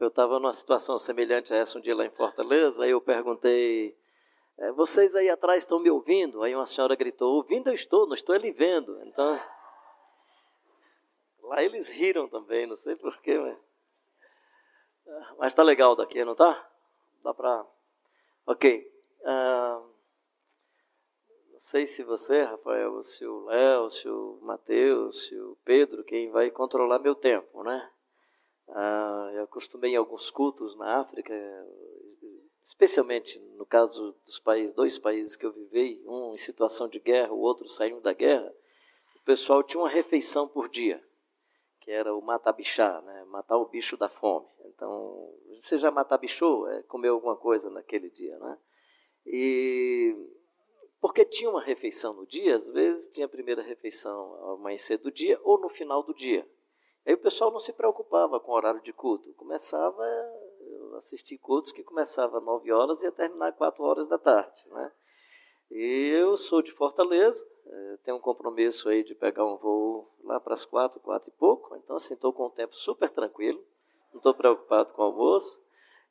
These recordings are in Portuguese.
Eu estava numa situação semelhante a essa um dia lá em Fortaleza, aí eu perguntei, é, vocês aí atrás estão me ouvindo? Aí uma senhora gritou, ouvindo eu estou, não estou lhe vendo. Então, lá eles riram também, não sei porquê, mas... Mas tá legal daqui, não tá? Dá para... Ok. Uh, não sei se você, Rafael, se o Léo, se o Mateus, se o Pedro, quem vai controlar meu tempo, né? Ah, eu acostumei em alguns cultos na África, especialmente no caso dos países, dois países que eu vivei, um em situação de guerra, o outro saindo da guerra, o pessoal tinha uma refeição por dia, que era o matabichá, né? matar o bicho da fome. Então, você já matabichou? É comer alguma coisa naquele dia, né? E porque tinha uma refeição no dia, às vezes tinha a primeira refeição ao amanhecer do dia ou no final do dia. Aí o pessoal não se preocupava com o horário de culto. Começava, eu assisti cultos que começava às 9 horas e ia terminar às 4 horas da tarde. Né? E eu sou de Fortaleza, eh, tenho um compromisso aí de pegar um voo lá para as 4, 4 e pouco. Então, assim, estou com um tempo super tranquilo, não estou preocupado com o almoço.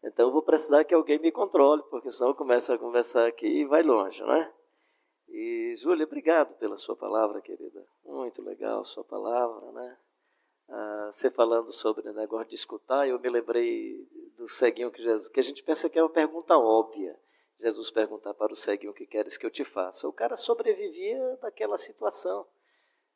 Então, eu vou precisar que alguém me controle, porque senão eu começo a conversar aqui e vai longe, né? E, Júlia, obrigado pela sua palavra, querida. Muito legal a sua palavra, né? Ah, você falando sobre o negócio de escutar, eu me lembrei do ceguinho que Jesus, que a gente pensa que é uma pergunta óbvia. Jesus perguntar para o ceguinho o que queres que eu te faça. O cara sobrevivia daquela situação.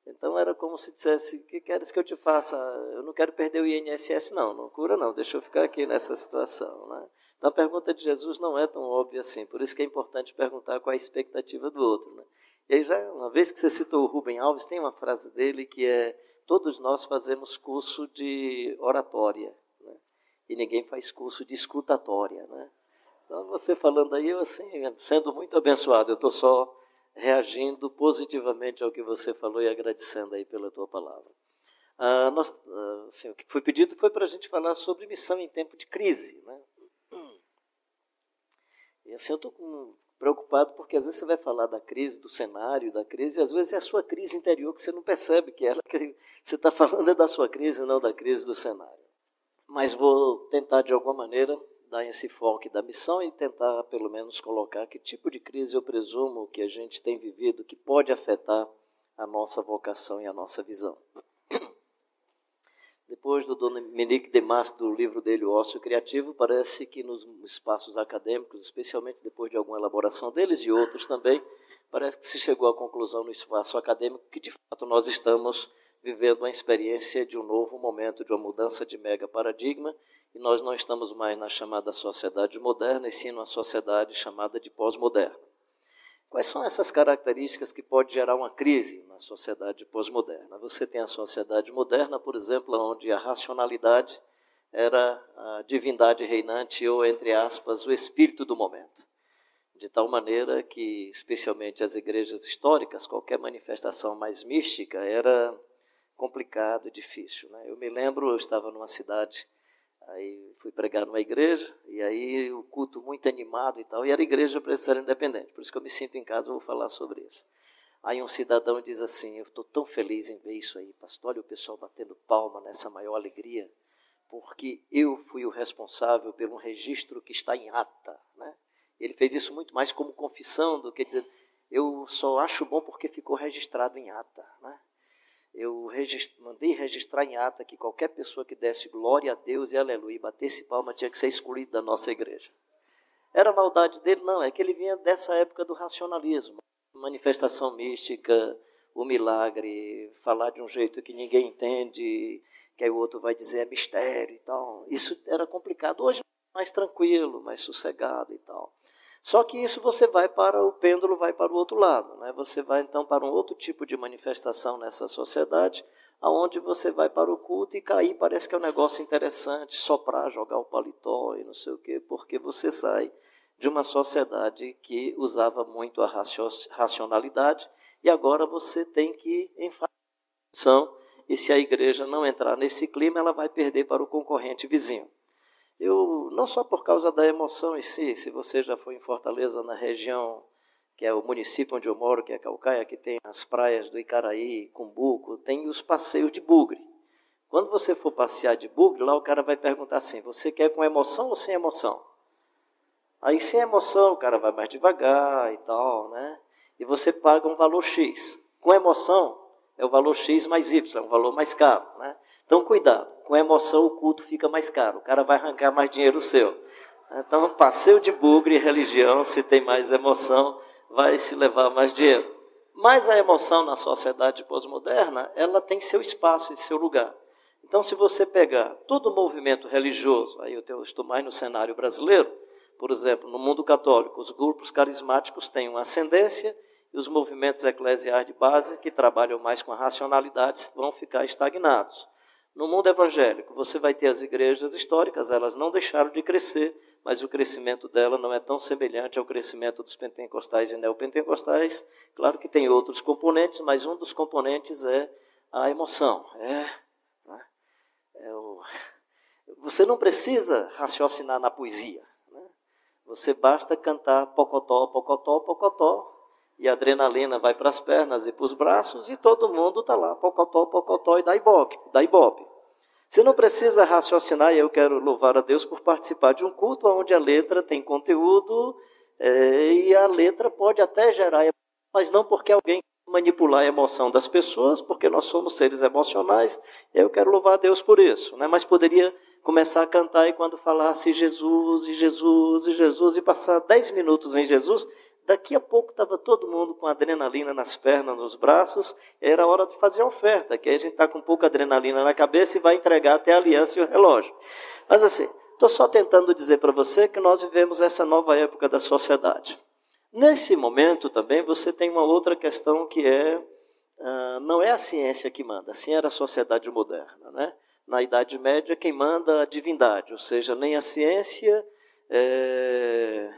Então era como se dissesse: o que queres que eu te faça? Eu não quero perder o INSS, não, não cura, não, deixa eu ficar aqui nessa situação. Né? Então a pergunta de Jesus não é tão óbvia assim, por isso que é importante perguntar qual é a expectativa do outro. Né? E aí, já uma vez que você citou o Rubem Alves, tem uma frase dele que é: Todos nós fazemos curso de oratória, né? e ninguém faz curso de escutatória. Né? Então você falando aí, eu assim, sendo muito abençoado, eu estou só reagindo positivamente ao que você falou e agradecendo aí pela tua palavra. Ah, nós, ah, assim, o que foi pedido foi para a gente falar sobre missão em tempo de crise. Né? E assim, eu estou preocupado porque às vezes você vai falar da crise, do cenário da crise, e às vezes é a sua crise interior que você não percebe que ela que você está falando é da sua crise, não da crise do cenário. Mas vou tentar de alguma maneira dar esse foco da missão e tentar pelo menos colocar que tipo de crise eu presumo que a gente tem vivido que pode afetar a nossa vocação e a nossa visão. Depois do Dominique Demas, do livro dele, O Ócio Criativo, parece que nos espaços acadêmicos, especialmente depois de alguma elaboração deles e outros também, parece que se chegou à conclusão no espaço acadêmico que, de fato, nós estamos vivendo uma experiência de um novo momento, de uma mudança de mega paradigma, e nós não estamos mais na chamada sociedade moderna, e sim numa sociedade chamada de pós-moderna. Quais são essas características que pode gerar uma crise na sociedade pós-moderna? Você tem a sociedade moderna, por exemplo, onde a racionalidade era a divindade reinante ou, entre aspas, o espírito do momento. De tal maneira que, especialmente as igrejas históricas, qualquer manifestação mais mística era complicado e difícil. Né? Eu me lembro, eu estava numa cidade Aí fui pregar numa igreja, e aí o culto muito animado e tal, e era igreja ser independente, por isso que eu me sinto em casa, vou falar sobre isso. Aí um cidadão diz assim, eu estou tão feliz em ver isso aí, pastor, olha o pessoal batendo palma nessa maior alegria, porque eu fui o responsável pelo registro que está em ata. Né? Ele fez isso muito mais como confissão do que dizer, eu só acho bom porque ficou registrado em ata. Né? Eu mandei registrar em ata que qualquer pessoa que desse glória a Deus e aleluia e batesse palma tinha que ser excluído da nossa igreja. Era maldade dele? Não, é que ele vinha dessa época do racionalismo. Manifestação mística, o milagre, falar de um jeito que ninguém entende, que aí o outro vai dizer é mistério e tal. Isso era complicado. Hoje mais tranquilo, mais sossegado e tal. Só que isso você vai para o pêndulo, vai para o outro lado. Né? Você vai então para um outro tipo de manifestação nessa sociedade, aonde você vai para o culto e cair parece que é um negócio interessante, soprar, jogar o paletó e não sei o quê, porque você sai de uma sociedade que usava muito a racionalidade e agora você tem que enfrentar e se a igreja não entrar nesse clima, ela vai perder para o concorrente vizinho. Eu, não só por causa da emoção em si, se você já foi em Fortaleza, na região que é o município onde eu moro, que é Calcaia, que tem as praias do Icaraí, Cumbuco, tem os passeios de bugre. Quando você for passear de bugre, lá o cara vai perguntar assim: você quer com emoção ou sem emoção? Aí, sem emoção, o cara vai mais devagar e tal, né? E você paga um valor X. Com emoção, é o valor X mais Y, é um valor mais caro, né? Então, cuidado. Com emoção, o culto fica mais caro. O cara vai arrancar mais dinheiro seu. Então, passeio de bugre e religião, se tem mais emoção, vai se levar mais dinheiro. Mas a emoção na sociedade pós-moderna, ela tem seu espaço e seu lugar. Então, se você pegar todo o movimento religioso, aí eu estou mais no cenário brasileiro, por exemplo, no mundo católico, os grupos carismáticos têm uma ascendência e os movimentos eclesiais de base, que trabalham mais com a racionalidade, vão ficar estagnados. No mundo evangélico, você vai ter as igrejas históricas, elas não deixaram de crescer, mas o crescimento dela não é tão semelhante ao crescimento dos pentecostais e neopentecostais. Claro que tem outros componentes, mas um dos componentes é a emoção. É é o... Você não precisa raciocinar na poesia. Né? Você basta cantar pocotó, pocotó, pocotó, e a adrenalina vai para as pernas e para os braços, e todo mundo está lá, pocotó, pocotó, e dá ibope, dá ibope. Você não precisa raciocinar, e eu quero louvar a Deus por participar de um culto onde a letra tem conteúdo, é, e a letra pode até gerar, mas não porque alguém manipular a emoção das pessoas, porque nós somos seres emocionais, e eu quero louvar a Deus por isso. Né? Mas poderia começar a cantar e quando falasse Jesus, e Jesus, e Jesus, e passar dez minutos em Jesus, daqui a pouco estava todo mundo com adrenalina nas pernas, nos braços, era hora de fazer a oferta, que aí a gente está com pouca adrenalina na cabeça e vai entregar até a aliança e o relógio. Mas assim, estou só tentando dizer para você que nós vivemos essa nova época da sociedade. Nesse momento também você tem uma outra questão que é uh, não é a ciência que manda, assim era a sociedade moderna, né? Na Idade Média quem manda a divindade, ou seja, nem a ciência, é,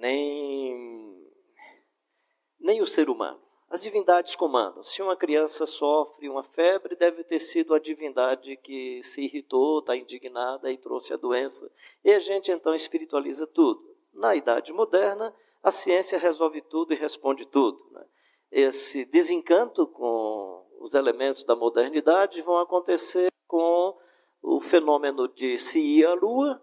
nem nem o ser humano. As divindades comandam. Se uma criança sofre uma febre, deve ter sido a divindade que se irritou, está indignada e trouxe a doença. E a gente então espiritualiza tudo. Na Idade Moderna, a ciência resolve tudo e responde tudo. Né? Esse desencanto com os elementos da modernidade vão acontecer com o fenômeno de se ir à lua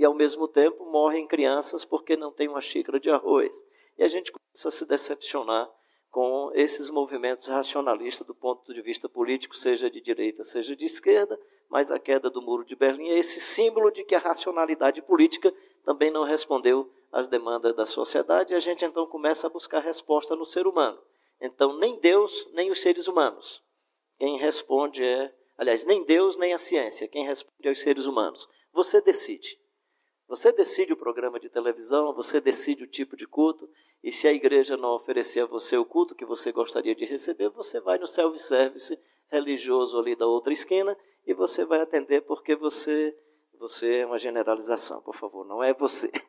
e, ao mesmo tempo, morrem crianças porque não tem uma xícara de arroz. E a gente começa a se decepcionar com esses movimentos racionalistas do ponto de vista político, seja de direita, seja de esquerda, mas a queda do Muro de Berlim é esse símbolo de que a racionalidade política também não respondeu às demandas da sociedade e a gente então começa a buscar resposta no ser humano. Então, nem Deus, nem os seres humanos. Quem responde é, aliás, nem Deus, nem a ciência. Quem responde é os seres humanos. Você decide. Você decide o programa de televisão, você decide o tipo de culto, e se a igreja não oferecer a você o culto que você gostaria de receber, você vai no self-service religioso ali da outra esquina e você vai atender porque você você é uma generalização, por favor, não é você.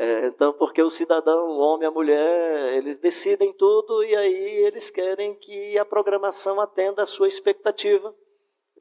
É, então, porque o cidadão, o homem, a mulher, eles decidem tudo e aí eles querem que a programação atenda à sua expectativa.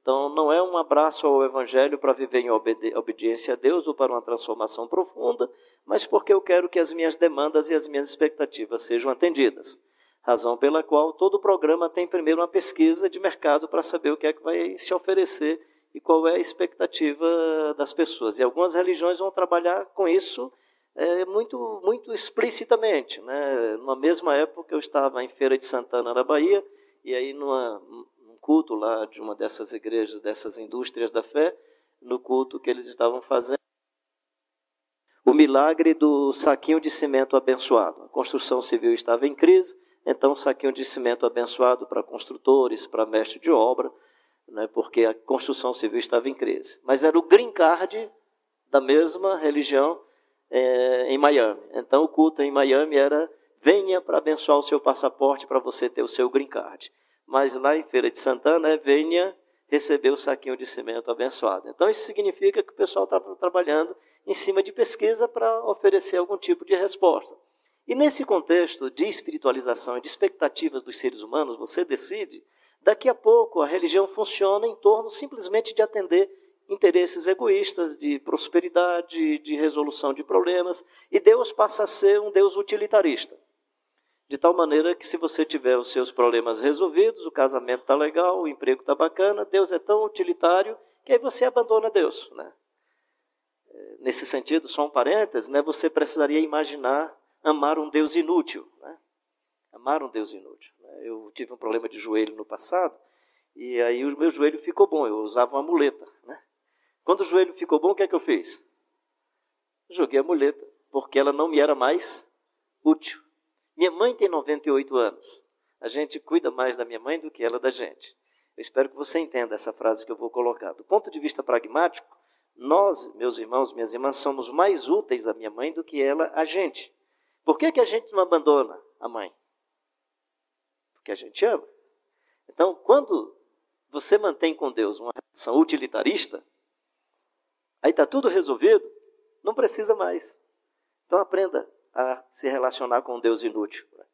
Então, não é um abraço ao Evangelho para viver em obedi obediência a Deus ou para uma transformação profunda, mas porque eu quero que as minhas demandas e as minhas expectativas sejam atendidas. Razão pela qual todo programa tem primeiro uma pesquisa de mercado para saber o que é que vai se oferecer e qual é a expectativa das pessoas. E algumas religiões vão trabalhar com isso é, muito, muito explicitamente. Né? Numa mesma época, eu estava em Feira de Santana, na Bahia, e aí numa, num culto lá de uma dessas igrejas, dessas indústrias da fé, no culto que eles estavam fazendo, o milagre do saquinho de cimento abençoado. A construção civil estava em crise, então saquinho de cimento abençoado para construtores, para mestre de obra, né, porque a construção civil estava em crise. Mas era o green card da mesma religião é, em Miami. Então o culto em Miami era venha para abençoar o seu passaporte para você ter o seu green card. Mas lá em Feira de Santana é venha receber o saquinho de cimento abençoado. Então isso significa que o pessoal está trabalhando em cima de pesquisa para oferecer algum tipo de resposta. E nesse contexto de espiritualização e de expectativas dos seres humanos, você decide Daqui a pouco, a religião funciona em torno simplesmente de atender interesses egoístas, de prosperidade, de resolução de problemas, e Deus passa a ser um Deus utilitarista. De tal maneira que se você tiver os seus problemas resolvidos, o casamento está legal, o emprego está bacana, Deus é tão utilitário que aí você abandona Deus. Né? Nesse sentido, só um parênteses, né, você precisaria imaginar amar um Deus inútil. Né? Amar um Deus inútil. Né? Eu tive um problema de joelho no passado, e aí o meu joelho ficou bom, eu usava uma muleta. Né? Quando o joelho ficou bom, o que é que eu fiz? Joguei a muleta, porque ela não me era mais útil. Minha mãe tem 98 anos. A gente cuida mais da minha mãe do que ela da gente. Eu espero que você entenda essa frase que eu vou colocar. Do ponto de vista pragmático, nós, meus irmãos, minhas irmãs, somos mais úteis à minha mãe do que ela a gente. Por que, que a gente não abandona a mãe? Porque a gente ama. Então, quando você mantém com Deus uma relação utilitarista, aí está tudo resolvido, não precisa mais. Então aprenda a se relacionar com um Deus inútil. Né?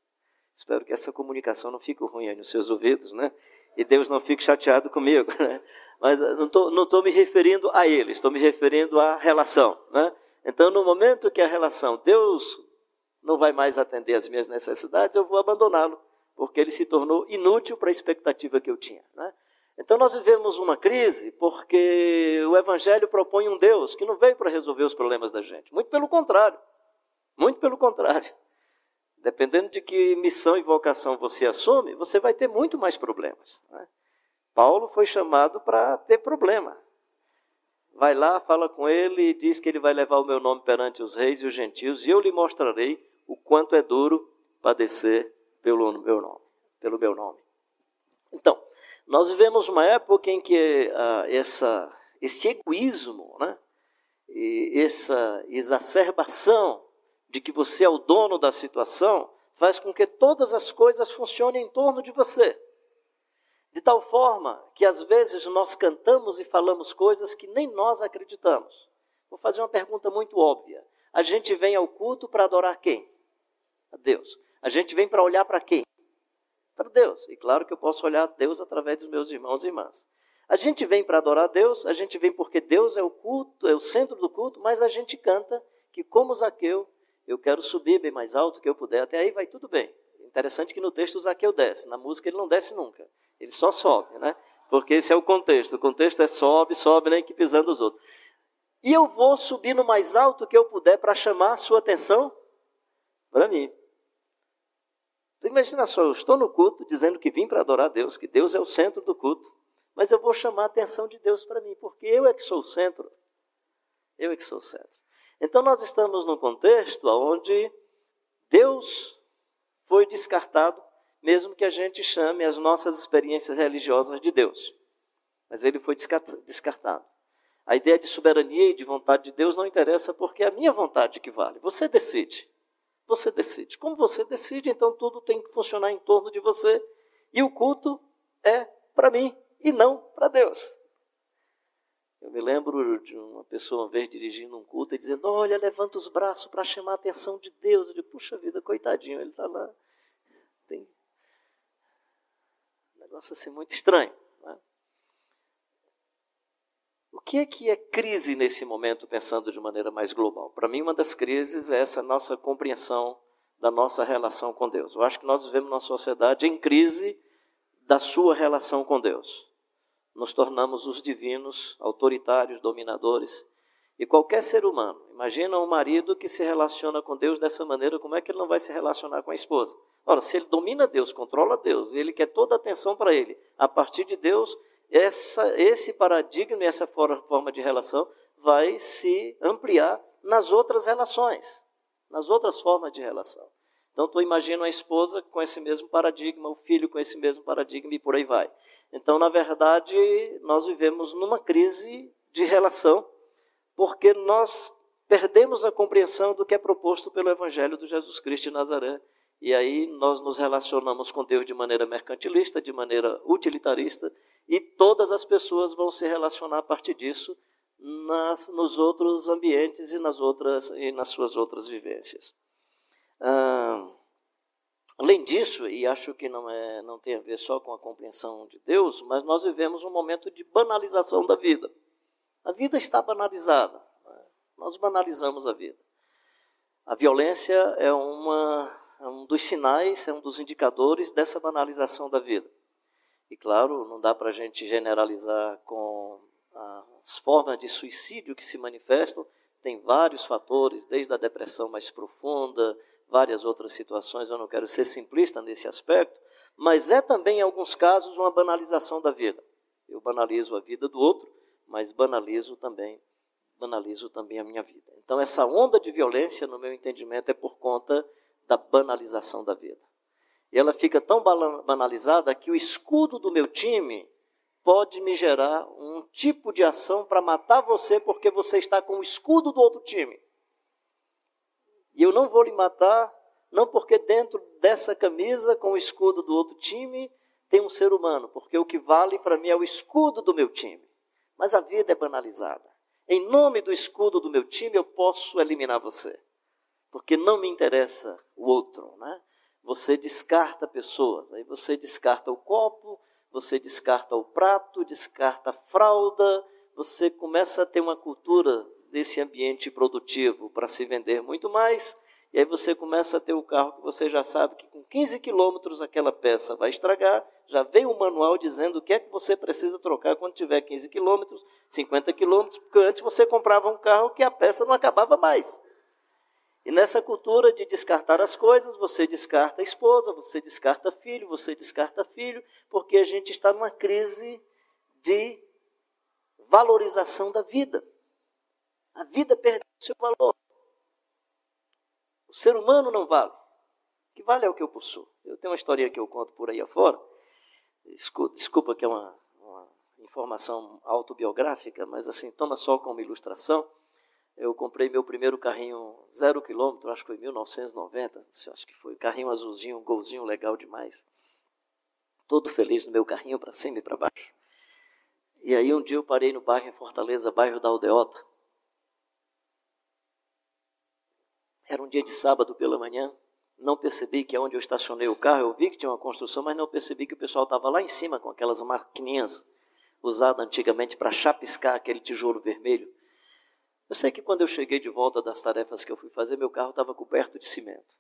Espero que essa comunicação não fique ruim aí nos seus ouvidos, né? E Deus não fique chateado comigo, né? Mas não estou não tô me referindo a ele, estou me referindo à relação, né? Então, no momento que a relação, Deus não vai mais atender as minhas necessidades, eu vou abandoná-lo, porque ele se tornou inútil para a expectativa que eu tinha, né? Então nós vivemos uma crise porque o Evangelho propõe um Deus que não veio para resolver os problemas da gente. Muito pelo contrário. Muito pelo contrário. Dependendo de que missão e vocação você assume, você vai ter muito mais problemas. Né? Paulo foi chamado para ter problema. Vai lá, fala com ele e diz que ele vai levar o meu nome perante os reis e os gentios, e eu lhe mostrarei o quanto é duro padecer pelo meu nome. Pelo meu nome. Então, nós vivemos uma época em que ah, essa, esse egoísmo, né, e essa exacerbação de que você é o dono da situação, faz com que todas as coisas funcionem em torno de você. De tal forma que às vezes nós cantamos e falamos coisas que nem nós acreditamos. Vou fazer uma pergunta muito óbvia. A gente vem ao culto para adorar quem? A Deus. A gente vem para olhar para quem? para Deus. E claro que eu posso olhar a Deus através dos meus irmãos e irmãs. A gente vem para adorar a Deus, a gente vem porque Deus é o culto, é o centro do culto, mas a gente canta que, como Zaqueu, eu quero subir bem mais alto que eu puder. Até aí vai tudo bem. Interessante que no texto o Zaqueu desce, na música ele não desce nunca. Ele só sobe, né? Porque esse é o contexto. O contexto é sobe, sobe, nem que pisando os outros. E eu vou subir no mais alto que eu puder para chamar a sua atenção para mim. Imagina só, eu estou no culto dizendo que vim para adorar Deus, que Deus é o centro do culto, mas eu vou chamar a atenção de Deus para mim, porque eu é que sou o centro. Eu é que sou o centro. Então nós estamos num contexto onde Deus foi descartado, mesmo que a gente chame as nossas experiências religiosas de Deus. Mas ele foi descartado. A ideia de soberania e de vontade de Deus não interessa porque é a minha vontade que vale. Você decide. Você decide. Como você decide, então tudo tem que funcionar em torno de você. E o culto é para mim e não para Deus. Eu me lembro de uma pessoa uma vez dirigindo um culto e dizendo: Olha, levanta os braços para chamar a atenção de Deus. Eu digo: Puxa vida, coitadinho, ele está lá. Tem um negócio assim muito estranho. O que é que é crise nesse momento, pensando de maneira mais global? Para mim, uma das crises é essa nossa compreensão da nossa relação com Deus. Eu acho que nós vivemos numa sociedade em crise da sua relação com Deus. Nos tornamos os divinos, autoritários, dominadores. E qualquer ser humano, imagina um marido que se relaciona com Deus dessa maneira, como é que ele não vai se relacionar com a esposa? Ora, se ele domina Deus, controla Deus, ele quer toda a atenção para ele, a partir de Deus, essa, esse paradigma e essa forma de relação vai se ampliar nas outras relações, nas outras formas de relação. Então, tu imagina a esposa com esse mesmo paradigma, o filho com esse mesmo paradigma e por aí vai. Então, na verdade, nós vivemos numa crise de relação, porque nós perdemos a compreensão do que é proposto pelo Evangelho do Jesus Cristo de Nazaré. E aí nós nos relacionamos com Deus de maneira mercantilista, de maneira utilitarista, e todas as pessoas vão se relacionar a partir disso nas, nos outros ambientes e nas, outras, e nas suas outras vivências. Ah, além disso, e acho que não, é, não tem a ver só com a compreensão de Deus, mas nós vivemos um momento de banalização da vida. A vida está banalizada. Né? Nós banalizamos a vida. A violência é uma um dos sinais, é um dos indicadores dessa banalização da vida. E claro, não dá para a gente generalizar com as formas de suicídio que se manifestam, tem vários fatores, desde a depressão mais profunda, várias outras situações, eu não quero ser simplista nesse aspecto, mas é também, em alguns casos, uma banalização da vida. Eu banalizo a vida do outro, mas banalizo também, banalizo também a minha vida. Então, essa onda de violência, no meu entendimento, é por conta da banalização da vida. E ela fica tão banalizada que o escudo do meu time pode me gerar um tipo de ação para matar você porque você está com o escudo do outro time. E eu não vou lhe matar, não porque dentro dessa camisa com o escudo do outro time tem um ser humano, porque o que vale para mim é o escudo do meu time. Mas a vida é banalizada. Em nome do escudo do meu time, eu posso eliminar você. Porque não me interessa o outro, né? Você descarta pessoas, aí você descarta o copo, você descarta o prato, descarta a fralda, você começa a ter uma cultura desse ambiente produtivo para se vender muito mais, e aí você começa a ter o carro que você já sabe que com 15 quilômetros aquela peça vai estragar, já vem um manual dizendo o que é que você precisa trocar quando tiver 15 quilômetros, 50 quilômetros, porque antes você comprava um carro que a peça não acabava mais. E nessa cultura de descartar as coisas, você descarta a esposa, você descarta filho, você descarta filho, porque a gente está numa crise de valorização da vida. A vida perdeu seu valor. O ser humano não vale. O que vale é o que eu possuo. Eu tenho uma historinha que eu conto por aí afora. Desculpa, desculpa que é uma, uma informação autobiográfica, mas assim, toma só como ilustração eu comprei meu primeiro carrinho zero quilômetro, acho que foi em 1990, acho que foi, carrinho azulzinho, um golzinho legal demais. Todo feliz no meu carrinho, para cima e para baixo. E aí um dia eu parei no bairro em Fortaleza, bairro da Aldeota. Era um dia de sábado pela manhã, não percebi que é onde eu estacionei o carro, eu vi que tinha uma construção, mas não percebi que o pessoal estava lá em cima com aquelas maquininhas usadas antigamente para chapiscar aquele tijolo vermelho. Eu sei que quando eu cheguei de volta das tarefas que eu fui fazer, meu carro estava coberto de cimento.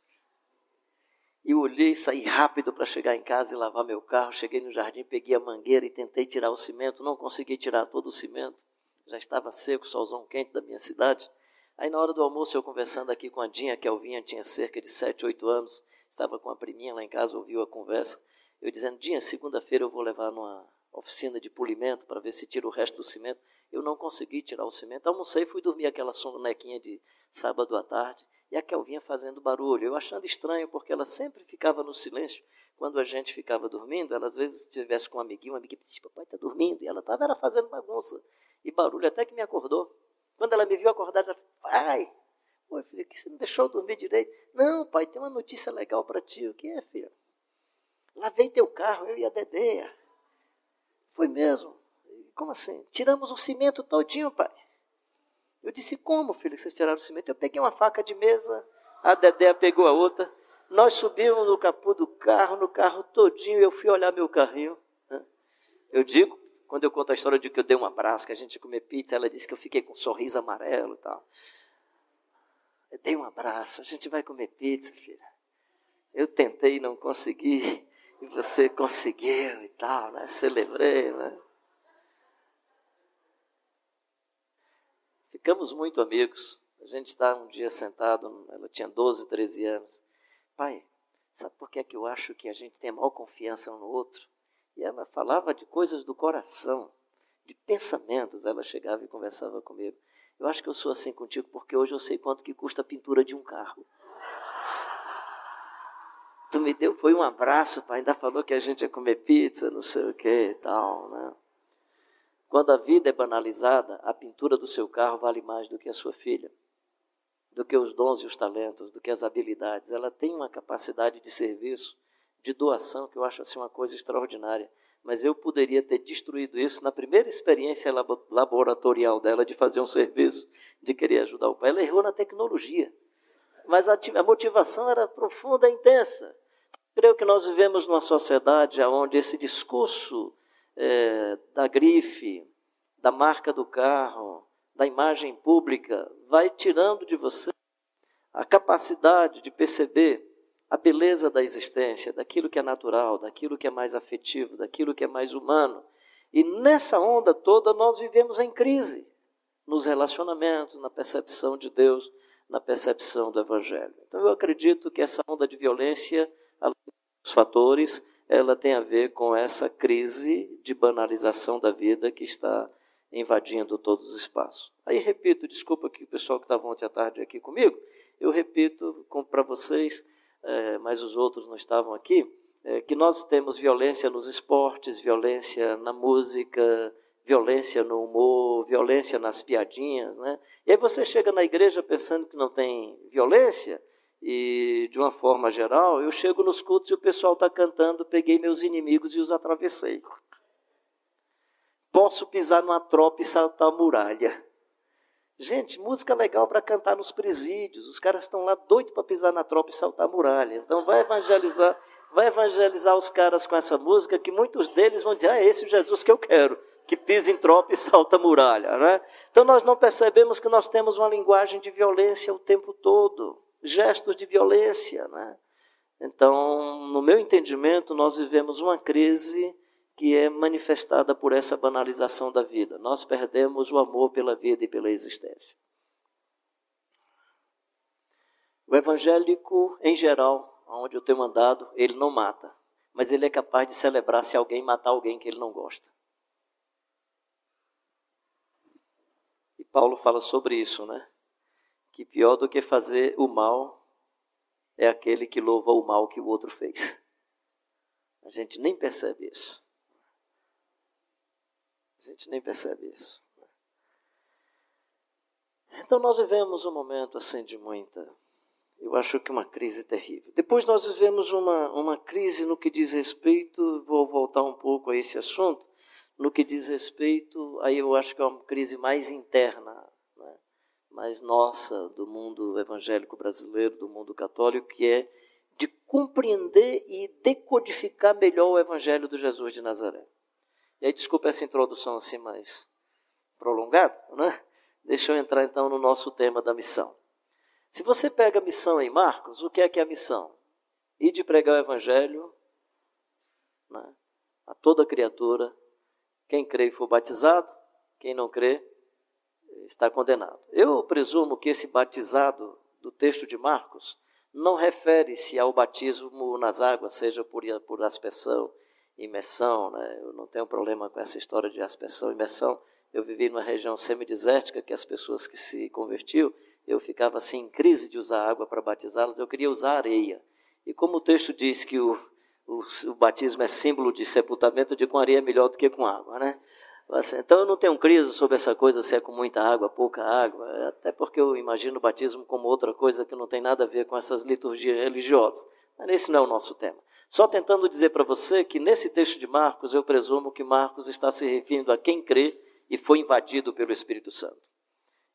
E eu olhei, saí rápido para chegar em casa e lavar meu carro. Cheguei no jardim, peguei a mangueira e tentei tirar o cimento. Não consegui tirar todo o cimento. Já estava seco, solzão quente da minha cidade. Aí na hora do almoço, eu conversando aqui com a Dinha, que a Alvinha tinha cerca de 7, 8 anos, estava com a priminha lá em casa, ouviu a conversa. Eu dizendo, Dinha, segunda-feira eu vou levar numa oficina de polimento para ver se tira o resto do cimento. Eu não consegui tirar o cimento. Almocei fui dormir aquela sonequinha de sábado à tarde. E a Kelvinha fazendo barulho. Eu achando estranho, porque ela sempre ficava no silêncio. Quando a gente ficava dormindo, ela às vezes estivesse com um amiguinho, um amiguinho disse, papai está dormindo. E ela estava fazendo bagunça. E barulho até que me acordou. Quando ela me viu acordar, já pai, oi filha, que você não deixou eu dormir direito? Não, pai, tem uma notícia legal para ti. O que é, filha? Lavei teu carro, eu e a Dedeia. Foi mesmo. Como assim? Tiramos o cimento todinho, pai. Eu disse, como, filho, que vocês tiraram o cimento? Eu peguei uma faca de mesa, a Dedé pegou a outra. Nós subimos no capô do carro, no carro todinho, eu fui olhar meu carrinho. Eu digo, quando eu conto a história de que eu dei um abraço, que a gente comer pizza, ela disse que eu fiquei com um sorriso amarelo e tal. Eu dei um abraço, a gente vai comer pizza, filha. Eu tentei não consegui, e você conseguiu e tal, né? Celebrei, né? Ficamos muito amigos. A gente está um dia sentado, ela tinha 12, 13 anos. Pai, sabe por que é que eu acho que a gente tem a maior confiança um no outro? E ela falava de coisas do coração, de pensamentos. Ela chegava e conversava comigo. Eu acho que eu sou assim contigo porque hoje eu sei quanto que custa a pintura de um carro. Tu me deu, foi um abraço, pai, ainda falou que a gente ia comer pizza, não sei o que e tal, né? Quando a vida é banalizada, a pintura do seu carro vale mais do que a sua filha, do que os dons e os talentos, do que as habilidades. Ela tem uma capacidade de serviço, de doação, que eu acho assim uma coisa extraordinária. Mas eu poderia ter destruído isso na primeira experiência laboratorial dela de fazer um serviço, de querer ajudar o pai. Ela errou na tecnologia. Mas a, a motivação era profunda intensa. Creio que nós vivemos numa sociedade onde esse discurso é, da grife, da marca do carro, da imagem pública, vai tirando de você a capacidade de perceber a beleza da existência, daquilo que é natural, daquilo que é mais afetivo, daquilo que é mais humano. E nessa onda toda nós vivemos em crise, nos relacionamentos, na percepção de Deus, na percepção do Evangelho. Então eu acredito que essa onda de violência, além dos fatores, ela tem a ver com essa crise de banalização da vida que está invadindo todos os espaços. Aí repito, desculpa que o pessoal que estava ontem à tarde aqui comigo, eu repito para vocês, é, mas os outros não estavam aqui, é, que nós temos violência nos esportes, violência na música, violência no humor, violência nas piadinhas, né? E aí você chega na igreja pensando que não tem violência, e de uma forma geral, eu chego nos cultos e o pessoal está cantando, peguei meus inimigos e os atravessei. Posso pisar numa tropa e saltar a muralha. Gente, música legal para cantar nos presídios. Os caras estão lá doidos para pisar na tropa e saltar a muralha. Então vai evangelizar, vai evangelizar os caras com essa música que muitos deles vão dizer: "Ah, esse é o Jesus que eu quero" que pisa em tropa e salta a muralha. Né? Então nós não percebemos que nós temos uma linguagem de violência o tempo todo, gestos de violência. Né? Então, no meu entendimento, nós vivemos uma crise que é manifestada por essa banalização da vida. Nós perdemos o amor pela vida e pela existência. O evangélico, em geral, onde eu tenho andado, ele não mata, mas ele é capaz de celebrar se alguém matar alguém que ele não gosta. Paulo fala sobre isso, né? Que pior do que fazer o mal é aquele que louva o mal que o outro fez. A gente nem percebe isso. A gente nem percebe isso. Então nós vivemos um momento assim de muita, eu acho que uma crise terrível. Depois nós vivemos uma, uma crise no que diz respeito, vou voltar um pouco a esse assunto, no que diz respeito, aí eu acho que é uma crise mais interna, né? mais nossa, do mundo evangélico brasileiro, do mundo católico, que é de compreender e decodificar melhor o evangelho do Jesus de Nazaré. E aí, desculpa essa introdução assim mais prolongada, né? Deixa eu entrar então no nosso tema da missão. Se você pega a missão em Marcos, o que é que é a missão? Ir de pregar o evangelho né, a toda criatura, quem crê e for batizado, quem não crê está condenado. Eu presumo que esse batizado do texto de Marcos não refere-se ao batismo nas águas, seja por, por aspersão, imersão. Né? Eu não tenho problema com essa história de aspersão, imersão. Eu vivi numa região semidesértica que as pessoas que se convertiam, eu ficava assim em crise de usar água para batizá-las, eu queria usar areia. E como o texto diz que o, o, o, batismo é símbolo de sepultamento, de com areia é melhor do que com água, né? Assim, então eu não tenho crise sobre essa coisa se é com muita água, pouca água, até porque eu imagino o batismo como outra coisa que não tem nada a ver com essas liturgias religiosas. Mas esse não é o nosso tema. Só tentando dizer para você que nesse texto de Marcos, eu presumo que Marcos está se referindo a quem crê e foi invadido pelo Espírito Santo.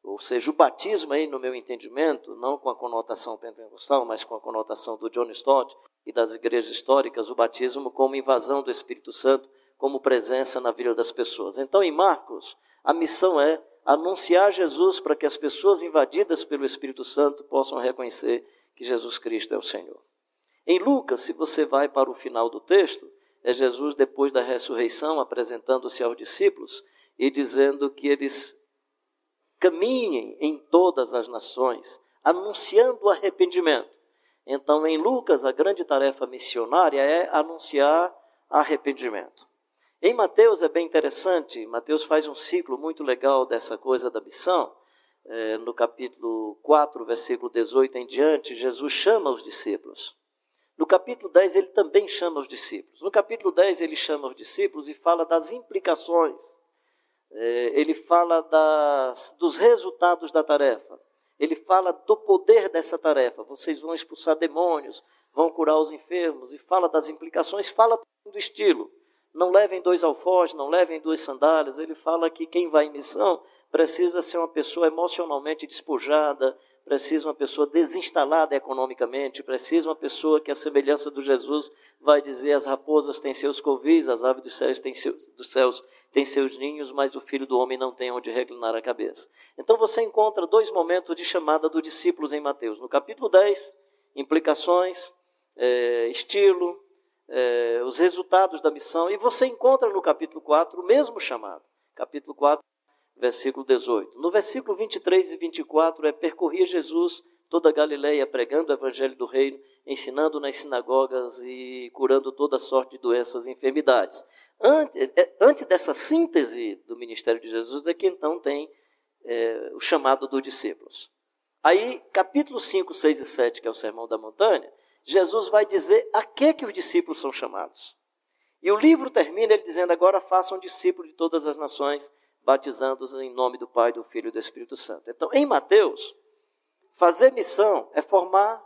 Ou seja, o batismo aí, no meu entendimento, não com a conotação pentecostal, mas com a conotação do John Stott, e das igrejas históricas o batismo como invasão do Espírito Santo, como presença na vida das pessoas. Então, em Marcos, a missão é anunciar Jesus para que as pessoas invadidas pelo Espírito Santo possam reconhecer que Jesus Cristo é o Senhor. Em Lucas, se você vai para o final do texto, é Jesus, depois da ressurreição, apresentando-se aos discípulos e dizendo que eles caminhem em todas as nações, anunciando arrependimento. Então, em Lucas, a grande tarefa missionária é anunciar arrependimento. Em Mateus é bem interessante, Mateus faz um ciclo muito legal dessa coisa da missão. É, no capítulo 4, versículo 18 em diante, Jesus chama os discípulos. No capítulo 10, ele também chama os discípulos. No capítulo 10, ele chama os discípulos e fala das implicações. É, ele fala das, dos resultados da tarefa ele fala do poder dessa tarefa. Vocês vão expulsar demônios, vão curar os enfermos, e fala das implicações, fala do estilo. Não levem dois alforjes, não levem duas sandálias. Ele fala que quem vai em missão precisa ser uma pessoa emocionalmente despojada, precisa uma pessoa desinstalada economicamente, precisa uma pessoa que, a semelhança do Jesus, vai dizer: as raposas têm seus covis, as aves dos céus têm seus, dos céus têm seus ninhos, mas o filho do homem não tem onde reclinar a cabeça. Então você encontra dois momentos de chamada dos discípulos em Mateus. No capítulo 10, implicações, é, estilo, é, os resultados da missão, e você encontra no capítulo 4 o mesmo chamado. Capítulo 4, versículo 18. No versículo 23 e 24 é percorria Jesus toda a Galileia pregando o evangelho do reino, ensinando nas sinagogas e curando toda sorte de doenças e enfermidades. Antes, é, antes dessa síntese do ministério de Jesus é que então tem é, o chamado dos discípulos. Aí, capítulo 5, 6 e 7, que é o Sermão da Montanha, Jesus vai dizer a que, que os discípulos são chamados. E o livro termina ele dizendo: agora façam discípulos de todas as nações, batizando-os em nome do Pai, do Filho e do Espírito Santo. Então, em Mateus, fazer missão é formar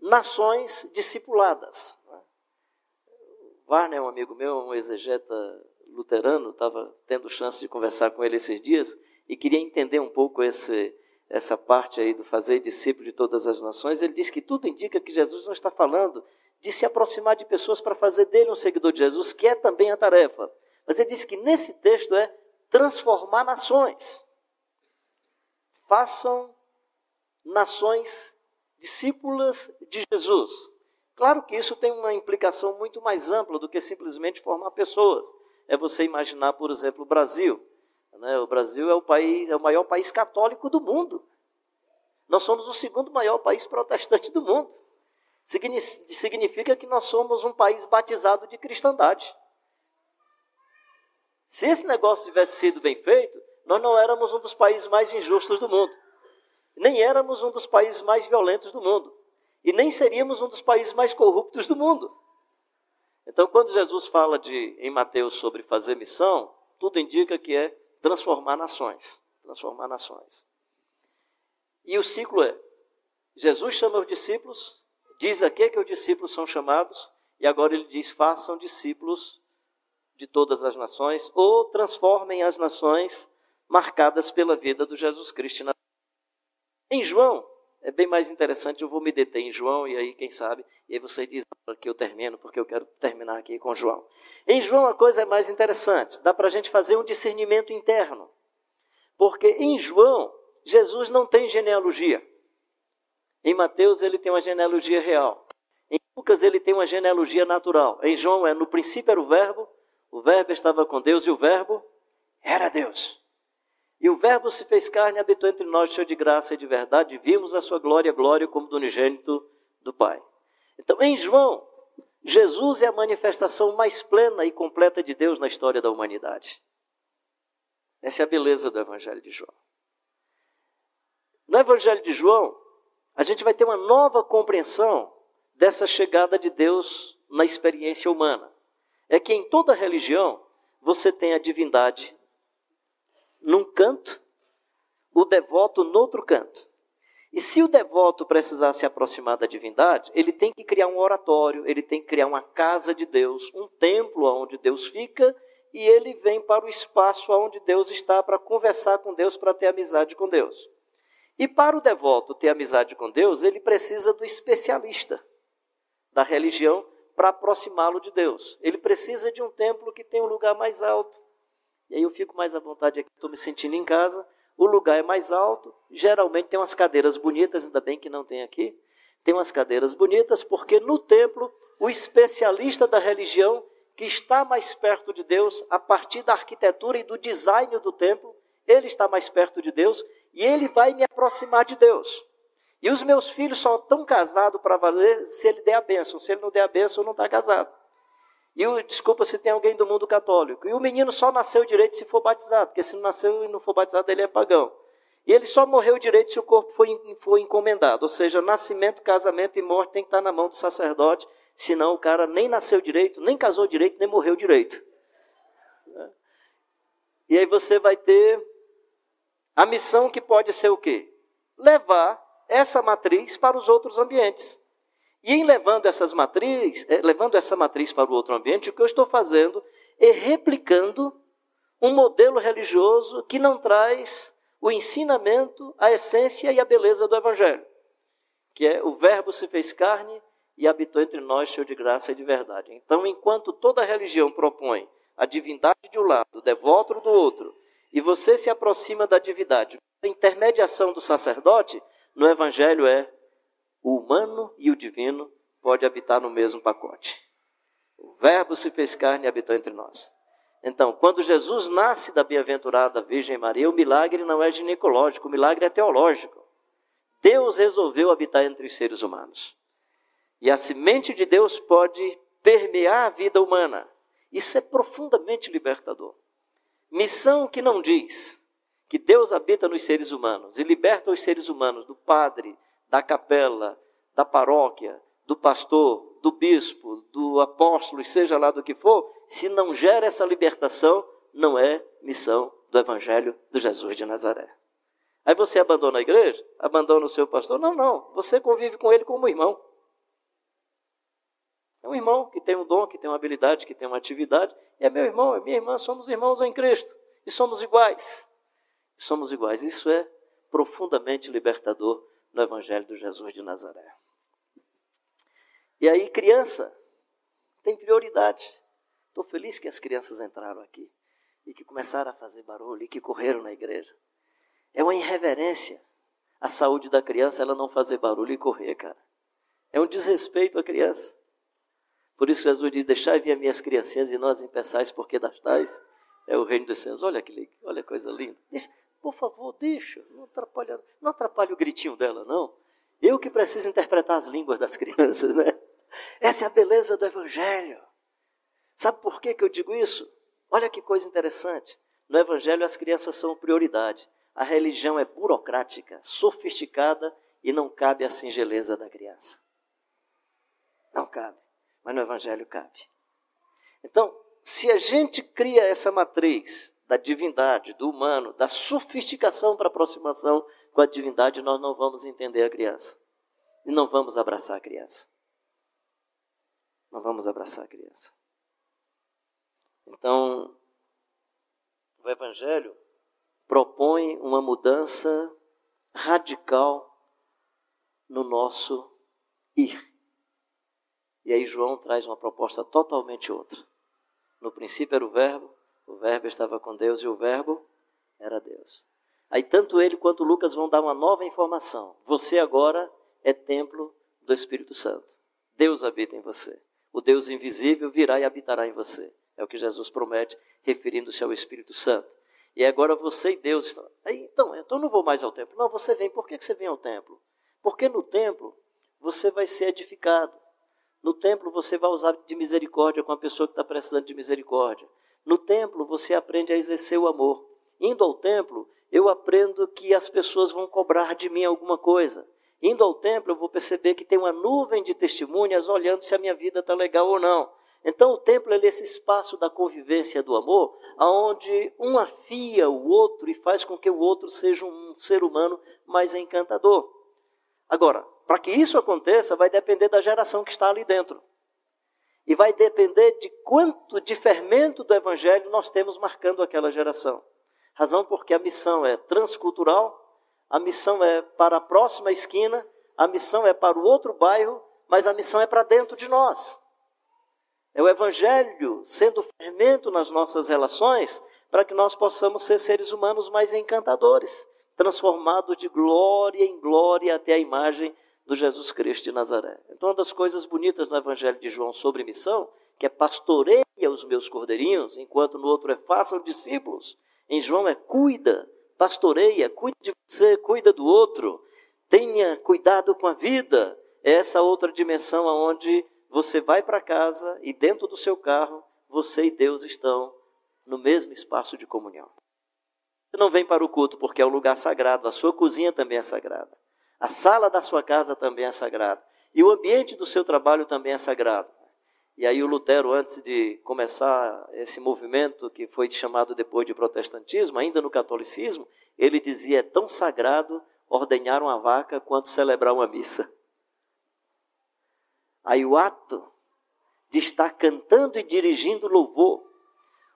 nações discipuladas. Warner, um amigo meu, um exegeta luterano, estava tendo chance de conversar com ele esses dias e queria entender um pouco esse, essa parte aí do fazer discípulo de todas as nações. Ele disse que tudo indica que Jesus não está falando de se aproximar de pessoas para fazer dele um seguidor de Jesus, que é também a tarefa. Mas ele disse que nesse texto é transformar nações. Façam nações discípulas de Jesus. Claro que isso tem uma implicação muito mais ampla do que simplesmente formar pessoas. É você imaginar, por exemplo, o Brasil. Né? O Brasil é o, país, é o maior país católico do mundo. Nós somos o segundo maior país protestante do mundo. Significa que nós somos um país batizado de cristandade. Se esse negócio tivesse sido bem feito, nós não éramos um dos países mais injustos do mundo. Nem éramos um dos países mais violentos do mundo. E nem seríamos um dos países mais corruptos do mundo. Então, quando Jesus fala de, em Mateus sobre fazer missão, tudo indica que é transformar nações. Transformar nações. E o ciclo é: Jesus chama os discípulos, diz a que, que os discípulos são chamados, e agora ele diz: façam discípulos de todas as nações, ou transformem as nações marcadas pela vida do Jesus Cristo. Em João, é bem mais interessante, eu vou me deter em João, e aí, quem sabe, e aí você diz que eu termino, porque eu quero terminar aqui com João. Em João a coisa é mais interessante, dá para a gente fazer um discernimento interno. Porque em João, Jesus não tem genealogia. Em Mateus ele tem uma genealogia real. Em Lucas ele tem uma genealogia natural. Em João é no princípio era o verbo, o Verbo estava com Deus e o Verbo era Deus. E o Verbo se fez carne e habitou entre nós, cheio de graça e de verdade, e vimos a sua glória, glória como do unigênito do Pai. Então, em João, Jesus é a manifestação mais plena e completa de Deus na história da humanidade. Essa é a beleza do Evangelho de João. No Evangelho de João, a gente vai ter uma nova compreensão dessa chegada de Deus na experiência humana é que em toda religião você tem a divindade num canto, o devoto no outro canto. E se o devoto precisar se aproximar da divindade, ele tem que criar um oratório, ele tem que criar uma casa de Deus, um templo onde Deus fica, e ele vem para o espaço onde Deus está para conversar com Deus, para ter amizade com Deus. E para o devoto ter amizade com Deus, ele precisa do especialista da religião para aproximá-lo de Deus. Ele precisa de um templo que tenha um lugar mais alto. E aí eu fico mais à vontade aqui, estou me sentindo em casa. O lugar é mais alto, geralmente tem umas cadeiras bonitas, ainda bem que não tem aqui. Tem umas cadeiras bonitas, porque no templo, o especialista da religião, que está mais perto de Deus, a partir da arquitetura e do design do templo, ele está mais perto de Deus e ele vai me aproximar de Deus. E os meus filhos só estão casados para valer se ele der a bênção. Se ele não der a bênção, não está casado. E o, desculpa se tem alguém do mundo católico. E o menino só nasceu direito se for batizado, porque se não nasceu e não for batizado, ele é pagão. E ele só morreu direito se o corpo foi, foi encomendado. Ou seja, nascimento, casamento e morte tem que estar na mão do sacerdote, senão o cara nem nasceu direito, nem casou direito, nem morreu direito. E aí você vai ter a missão que pode ser o quê? Levar essa matriz para os outros ambientes. E em levando, essas matriz, eh, levando essa matriz para o outro ambiente, o que eu estou fazendo é replicando um modelo religioso que não traz o ensinamento, a essência e a beleza do Evangelho, que é o Verbo se fez carne e habitou entre nós, cheio de graça e de verdade. Então, enquanto toda religião propõe a divindade de um lado, o devoto do outro, e você se aproxima da divindade, a intermediação do sacerdote, no Evangelho é o humano e o divino pode habitar no mesmo pacote. O Verbo se fez carne e habitou entre nós. Então, quando Jesus nasce da bem-aventurada Virgem Maria, o milagre não é ginecológico, o milagre é teológico. Deus resolveu habitar entre os seres humanos. E a semente de Deus pode permear a vida humana. Isso é profundamente libertador. Missão que não diz que Deus habita nos seres humanos e liberta os seres humanos do padre, da capela, da paróquia, do pastor, do bispo, do apóstolo, seja lá do que for, se não gera essa libertação, não é missão do Evangelho de Jesus de Nazaré. Aí você abandona a igreja? Abandona o seu pastor? Não, não. Você convive com ele como irmão. É um irmão que tem um dom, que tem uma habilidade, que tem uma atividade. E é meu irmão, é minha irmã, somos irmãos em Cristo. E somos iguais. Somos iguais. Isso é profundamente libertador no Evangelho de Jesus de Nazaré. E aí, criança tem prioridade. Estou feliz que as crianças entraram aqui e que começaram a fazer barulho e que correram na igreja. É uma irreverência a saúde da criança ela não fazer barulho e correr, cara. É um desrespeito à criança. Por isso Jesus diz: Deixai vir as minhas criancinhas e nós impeçais, porque das tais é o reino dos céus. Olha que olha coisa linda. Por favor, deixa. Não atrapalha, não atrapalhe o gritinho dela, não. Eu que preciso interpretar as línguas das crianças, né? Essa é a beleza do Evangelho. Sabe por que, que eu digo isso? Olha que coisa interessante. No Evangelho, as crianças são prioridade. A religião é burocrática, sofisticada e não cabe à singeleza da criança. Não cabe. Mas no Evangelho cabe. Então, se a gente cria essa matriz da divindade, do humano, da sofisticação para aproximação com a divindade, nós não vamos entender a criança. E não vamos abraçar a criança. Não vamos abraçar a criança. Então, o Evangelho propõe uma mudança radical no nosso ir. E aí João traz uma proposta totalmente outra. No princípio era o Verbo, o Verbo estava com Deus e o Verbo era Deus. Aí tanto ele quanto Lucas vão dar uma nova informação. Você agora é templo do Espírito Santo. Deus habita em você o Deus invisível virá e habitará em você. É o que Jesus promete, referindo-se ao Espírito Santo. E agora você e Deus estão. Aí, então, então não vou mais ao templo. Não, você vem. Por que você vem ao templo? Porque no templo você vai ser edificado. No templo você vai usar de misericórdia com a pessoa que está precisando de misericórdia. No templo você aprende a exercer o amor. Indo ao templo, eu aprendo que as pessoas vão cobrar de mim alguma coisa. Indo ao templo, eu vou perceber que tem uma nuvem de testemunhas olhando se a minha vida está legal ou não. Então, o templo é esse espaço da convivência do amor, aonde um afia o outro e faz com que o outro seja um ser humano mais encantador. Agora, para que isso aconteça, vai depender da geração que está ali dentro. E vai depender de quanto de fermento do evangelho nós temos marcando aquela geração. Razão porque a missão é transcultural, a missão é para a próxima esquina, a missão é para o outro bairro, mas a missão é para dentro de nós. É o Evangelho sendo fermento nas nossas relações para que nós possamos ser seres humanos mais encantadores, transformados de glória em glória até a imagem do Jesus Cristo de Nazaré. Então, uma das coisas bonitas no Evangelho de João sobre missão, que é pastoreia os meus cordeirinhos, enquanto no outro é façam discípulos. Em João é cuida pastoreia, cuide de você, cuida do outro, tenha cuidado com a vida. É essa outra dimensão onde você vai para casa e dentro do seu carro, você e Deus estão no mesmo espaço de comunhão. Você não vem para o culto porque é um lugar sagrado, a sua cozinha também é sagrada. A sala da sua casa também é sagrada. E o ambiente do seu trabalho também é sagrado. E aí o Lutero, antes de começar esse movimento que foi chamado depois de protestantismo, ainda no catolicismo, ele dizia: é tão sagrado ordenhar uma vaca quanto celebrar uma missa. Aí o ato de estar cantando e dirigindo louvor,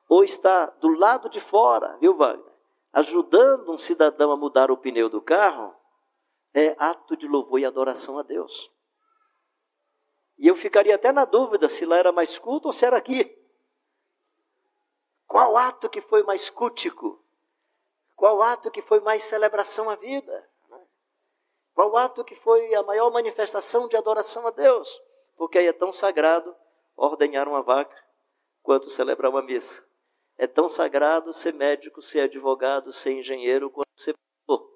ou estar do lado de fora, viu, Wagner? Ajudando um cidadão a mudar o pneu do carro, é ato de louvor e adoração a Deus. E eu ficaria até na dúvida se lá era mais culto ou se era aqui. Qual ato que foi mais cultico? Qual ato que foi mais celebração à vida? Qual ato que foi a maior manifestação de adoração a Deus? porque aí é tão sagrado ordenhar uma vaca quanto celebrar uma missa. É tão sagrado ser médico, ser advogado, ser engenheiro quanto ser pastor.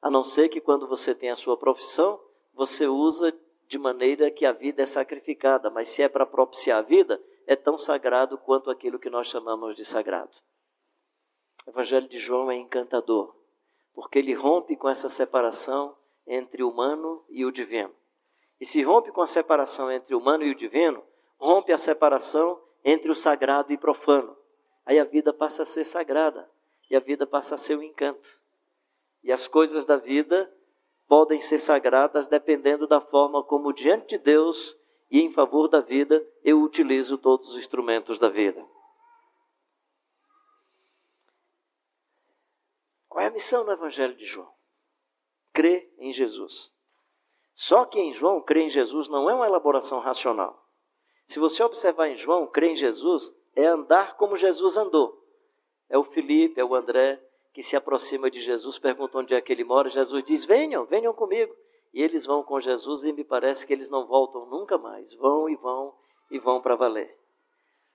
A não ser que quando você tem a sua profissão, você usa de maneira que a vida é sacrificada, mas se é para propiciar a vida, é tão sagrado quanto aquilo que nós chamamos de sagrado. O Evangelho de João é encantador, porque ele rompe com essa separação entre o humano e o divino. E se rompe com a separação entre o humano e o divino, rompe a separação entre o sagrado e profano. Aí a vida passa a ser sagrada e a vida passa a ser um encanto. E as coisas da vida podem ser sagradas dependendo da forma como, diante de Deus e em favor da vida, eu utilizo todos os instrumentos da vida. Qual é a missão no Evangelho de João? Crer em Jesus. Só que em João, crer em Jesus não é uma elaboração racional. Se você observar em João, crer em Jesus é andar como Jesus andou. É o Felipe, é o André, que se aproxima de Jesus, pergunta onde é que ele mora. Jesus diz: Venham, venham comigo. E eles vão com Jesus e me parece que eles não voltam nunca mais. Vão e vão e vão para valer.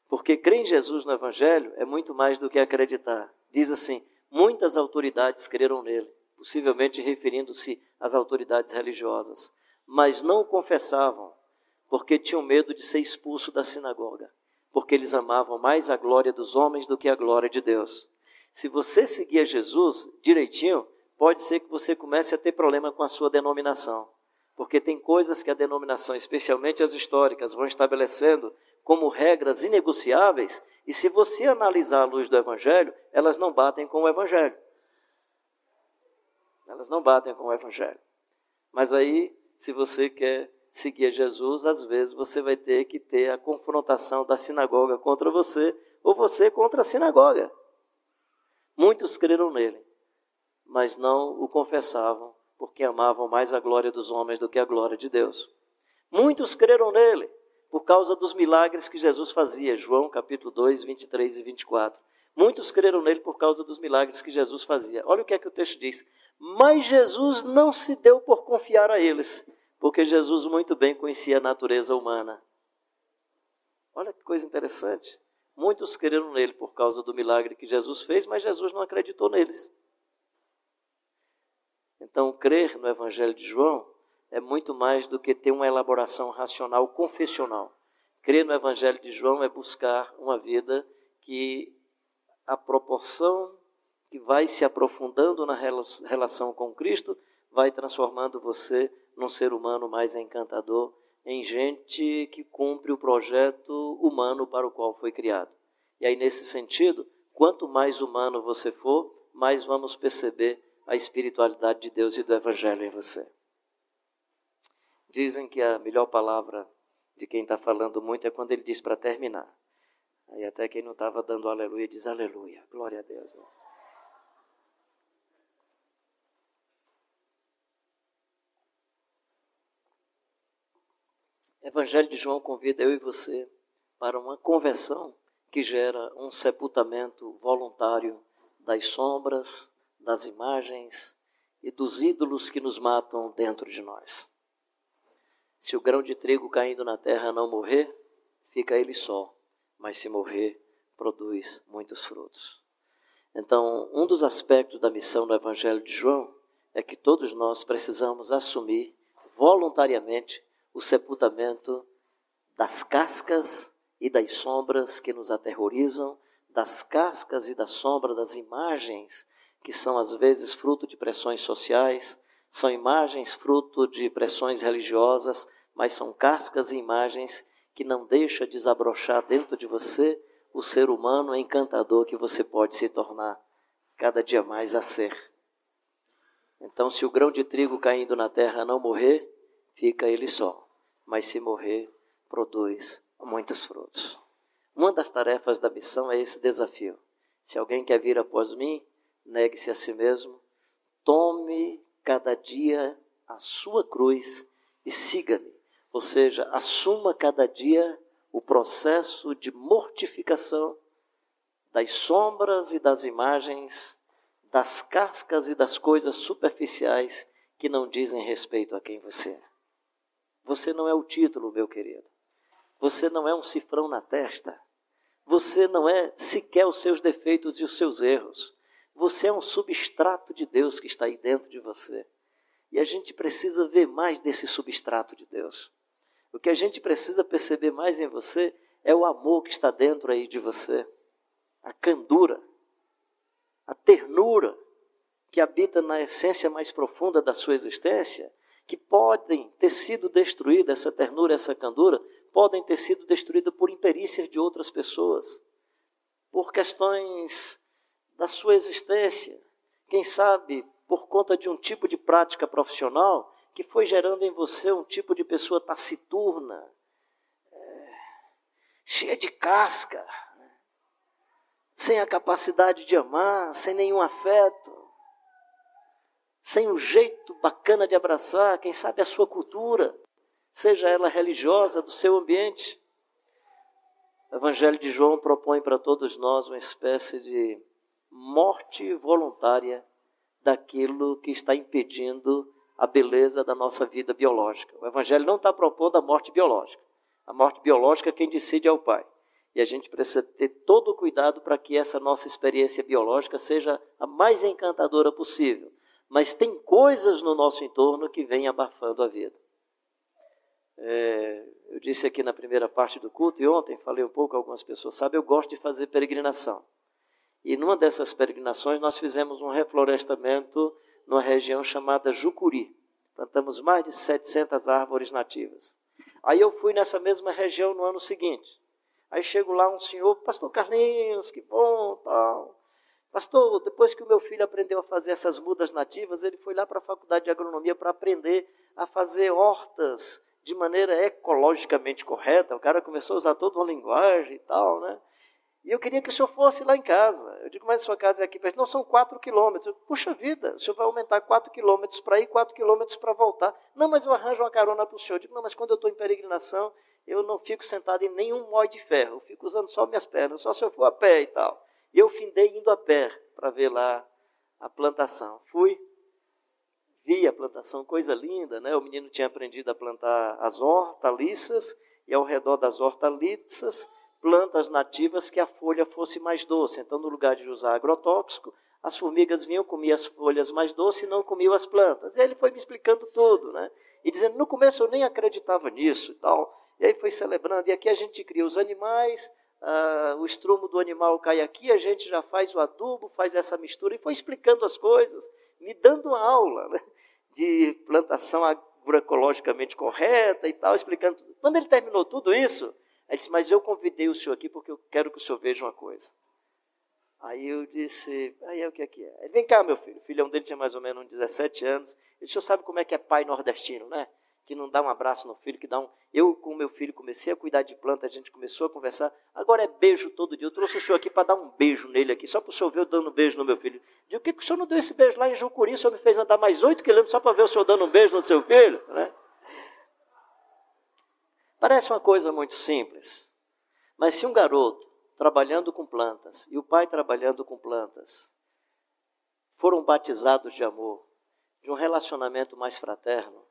Porque crer em Jesus no Evangelho é muito mais do que acreditar. Diz assim: muitas autoridades creram nele, possivelmente referindo-se às autoridades religiosas, mas não confessavam, porque tinham medo de ser expulso da sinagoga, porque eles amavam mais a glória dos homens do que a glória de Deus. Se você seguir a Jesus direitinho, pode ser que você comece a ter problema com a sua denominação. Porque tem coisas que a denominação, especialmente as históricas, vão estabelecendo como regras inegociáveis, e se você analisar à luz do Evangelho, elas não batem com o Evangelho. Elas não batem com o Evangelho. Mas aí, se você quer seguir a Jesus, às vezes você vai ter que ter a confrontação da sinagoga contra você, ou você contra a sinagoga. Muitos creram nele, mas não o confessavam, porque amavam mais a glória dos homens do que a glória de Deus. Muitos creram nele por causa dos milagres que Jesus fazia, João capítulo 2, 23 e 24. Muitos creram nele por causa dos milagres que Jesus fazia. Olha o que é que o texto diz. Mas Jesus não se deu por confiar a eles, porque Jesus muito bem conhecia a natureza humana. Olha que coisa interessante. Muitos creram nele por causa do milagre que Jesus fez, mas Jesus não acreditou neles. Então, crer no Evangelho de João é muito mais do que ter uma elaboração racional confessional. Crer no Evangelho de João é buscar uma vida que a proporção que vai se aprofundando na relação com Cristo vai transformando você num ser humano mais encantador em gente que cumpre o projeto humano para o qual foi criado. E aí, nesse sentido, quanto mais humano você for, mais vamos perceber a espiritualidade de Deus e do Evangelho em você. Dizem que a melhor palavra de quem está falando muito é quando ele diz para terminar. Aí até quem não estava dando aleluia diz aleluia, glória a Deus. Evangelho de João convida eu e você para uma conversão que gera um sepultamento voluntário das sombras, das imagens e dos ídolos que nos matam dentro de nós. Se o grão de trigo caindo na terra não morrer, fica ele só, mas se morrer, produz muitos frutos. Então, um dos aspectos da missão do Evangelho de João é que todos nós precisamos assumir voluntariamente o sepultamento das cascas e das sombras que nos aterrorizam, das cascas e da sombra das imagens que são às vezes fruto de pressões sociais, são imagens fruto de pressões religiosas, mas são cascas e imagens que não deixa desabrochar dentro de você o ser humano encantador que você pode se tornar cada dia mais a ser. Então, se o grão de trigo caindo na terra não morrer, fica ele só, mas se morrer, produz muitos frutos. Uma das tarefas da missão é esse desafio. Se alguém quer vir após mim, negue-se a si mesmo, tome cada dia a sua cruz e siga-me. Ou seja, assuma cada dia o processo de mortificação das sombras e das imagens, das cascas e das coisas superficiais que não dizem respeito a quem você é. Você não é o título, meu querido. Você não é um cifrão na testa. Você não é sequer os seus defeitos e os seus erros. Você é um substrato de Deus que está aí dentro de você. E a gente precisa ver mais desse substrato de Deus. O que a gente precisa perceber mais em você é o amor que está dentro aí de você, a candura, a ternura que habita na essência mais profunda da sua existência, que podem ter sido destruídas, essa ternura, essa candura, podem ter sido destruídas por imperícias de outras pessoas, por questões da sua existência, quem sabe por conta de um tipo de prática profissional que foi gerando em você um tipo de pessoa taciturna, é, cheia de casca, sem a capacidade de amar, sem nenhum afeto, sem um jeito bacana de abraçar, quem sabe a sua cultura, seja ela religiosa, do seu ambiente. O Evangelho de João propõe para todos nós uma espécie de morte voluntária daquilo que está impedindo a beleza da nossa vida biológica. O Evangelho não está propondo a morte biológica. A morte biológica, quem decide é o Pai. E a gente precisa ter todo o cuidado para que essa nossa experiência biológica seja a mais encantadora possível. Mas tem coisas no nosso entorno que vêm abafando a vida. É, eu disse aqui na primeira parte do culto, e ontem falei um pouco, algumas pessoas sabem, eu gosto de fazer peregrinação. E numa dessas peregrinações nós fizemos um reflorestamento numa região chamada Jucuri. Plantamos mais de 700 árvores nativas. Aí eu fui nessa mesma região no ano seguinte. Aí chego lá um senhor, pastor Carlinhos, que bom, tal. Pastor, depois que o meu filho aprendeu a fazer essas mudas nativas, ele foi lá para a faculdade de agronomia para aprender a fazer hortas de maneira ecologicamente correta. O cara começou a usar toda uma linguagem e tal, né? E eu queria que o senhor fosse lá em casa. Eu digo, mas sua casa é aqui perto. Não, são quatro quilômetros. Puxa vida, o senhor vai aumentar quatro quilômetros para ir, quatro quilômetros para voltar. Não, mas eu arranjo uma carona para o senhor. Eu digo, não, mas quando eu estou em peregrinação, eu não fico sentado em nenhum mói de ferro. Eu fico usando só minhas pernas, só se eu for a pé e tal. E eu findei indo a pé para ver lá a plantação. Fui, vi a plantação, coisa linda, né? O menino tinha aprendido a plantar as hortaliças e ao redor das hortaliças plantas nativas que a folha fosse mais doce. Então, no lugar de usar agrotóxico, as formigas vinham, comiam as folhas mais doces e não comiam as plantas. E ele foi me explicando tudo, né? E dizendo, no começo eu nem acreditava nisso e tal. E aí foi celebrando. E aqui a gente cria os animais, ah, o estrumo do animal cai aqui, a gente já faz o adubo, faz essa mistura. E foi explicando as coisas, me dando uma aula né? de plantação agroecologicamente correta e tal, explicando tudo. Quando ele terminou tudo isso, ele disse, mas eu convidei o senhor aqui porque eu quero que o senhor veja uma coisa. Aí eu disse, aí é o que é que é? Ele, vem cá, meu filho. O filhão dele tinha mais ou menos uns 17 anos. Ele disse, o senhor sabe como é que é pai nordestino, né? Que não dá um abraço no filho, que dá um... Eu, com o meu filho, comecei a cuidar de planta, a gente começou a conversar. Agora é beijo todo dia. Eu trouxe o senhor aqui para dar um beijo nele aqui, só para o senhor ver eu dando um beijo no meu filho. Digo, por que, que o senhor não deu esse beijo lá em Jucuri? O senhor me fez andar mais 8 quilômetros só para ver o senhor dando um beijo no seu filho, né? Parece uma coisa muito simples. Mas se um garoto trabalhando com plantas e o pai trabalhando com plantas foram batizados de amor, de um relacionamento mais fraterno,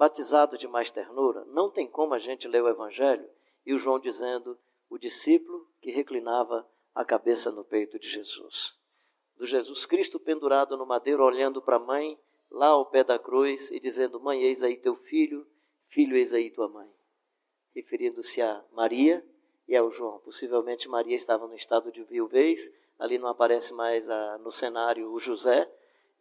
batizado de mais ternura, não tem como a gente ler o Evangelho e o João dizendo o discípulo que reclinava a cabeça no peito de Jesus. Do Jesus Cristo pendurado no madeiro, olhando para a mãe lá ao pé da cruz e dizendo: Mãe, eis aí teu filho, filho, eis aí tua mãe. Referindo-se a Maria e é o João. Possivelmente Maria estava no estado de viuvez, ali não aparece mais a, no cenário o José,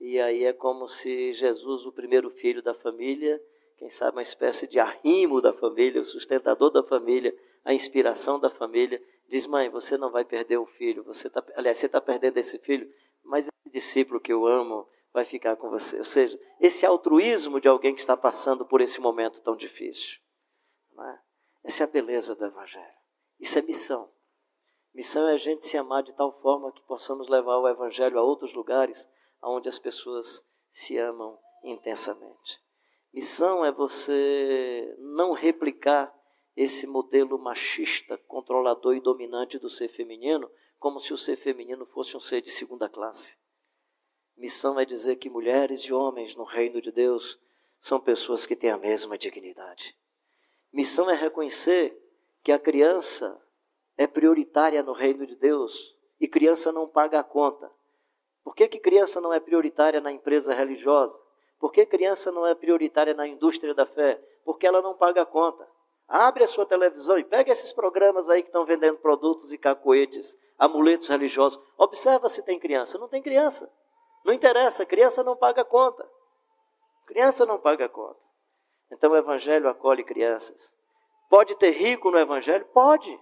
e aí é como se Jesus, o primeiro filho da família, quem sabe uma espécie de arrimo da família, o sustentador da família, a inspiração da família, diz: Mãe, você não vai perder o filho, você tá, aliás, você está perdendo esse filho, mas esse discípulo que eu amo vai ficar com você. Ou seja, esse altruísmo de alguém que está passando por esse momento tão difícil. É? Essa é a beleza do Evangelho. Isso é missão. Missão é a gente se amar de tal forma que possamos levar o Evangelho a outros lugares onde as pessoas se amam intensamente. Missão é você não replicar esse modelo machista, controlador e dominante do ser feminino, como se o ser feminino fosse um ser de segunda classe. Missão é dizer que mulheres e homens no reino de Deus são pessoas que têm a mesma dignidade. Missão é reconhecer que a criança é prioritária no reino de Deus e criança não paga a conta. Por que, que criança não é prioritária na empresa religiosa? Por que criança não é prioritária na indústria da fé? Porque ela não paga a conta. Abre a sua televisão e pega esses programas aí que estão vendendo produtos e cacoetes, amuletos religiosos. Observa se tem criança. Não tem criança. Não interessa, criança não paga conta. Criança não paga conta. Então o evangelho acolhe crianças. Pode ter rico no evangelho? Pode,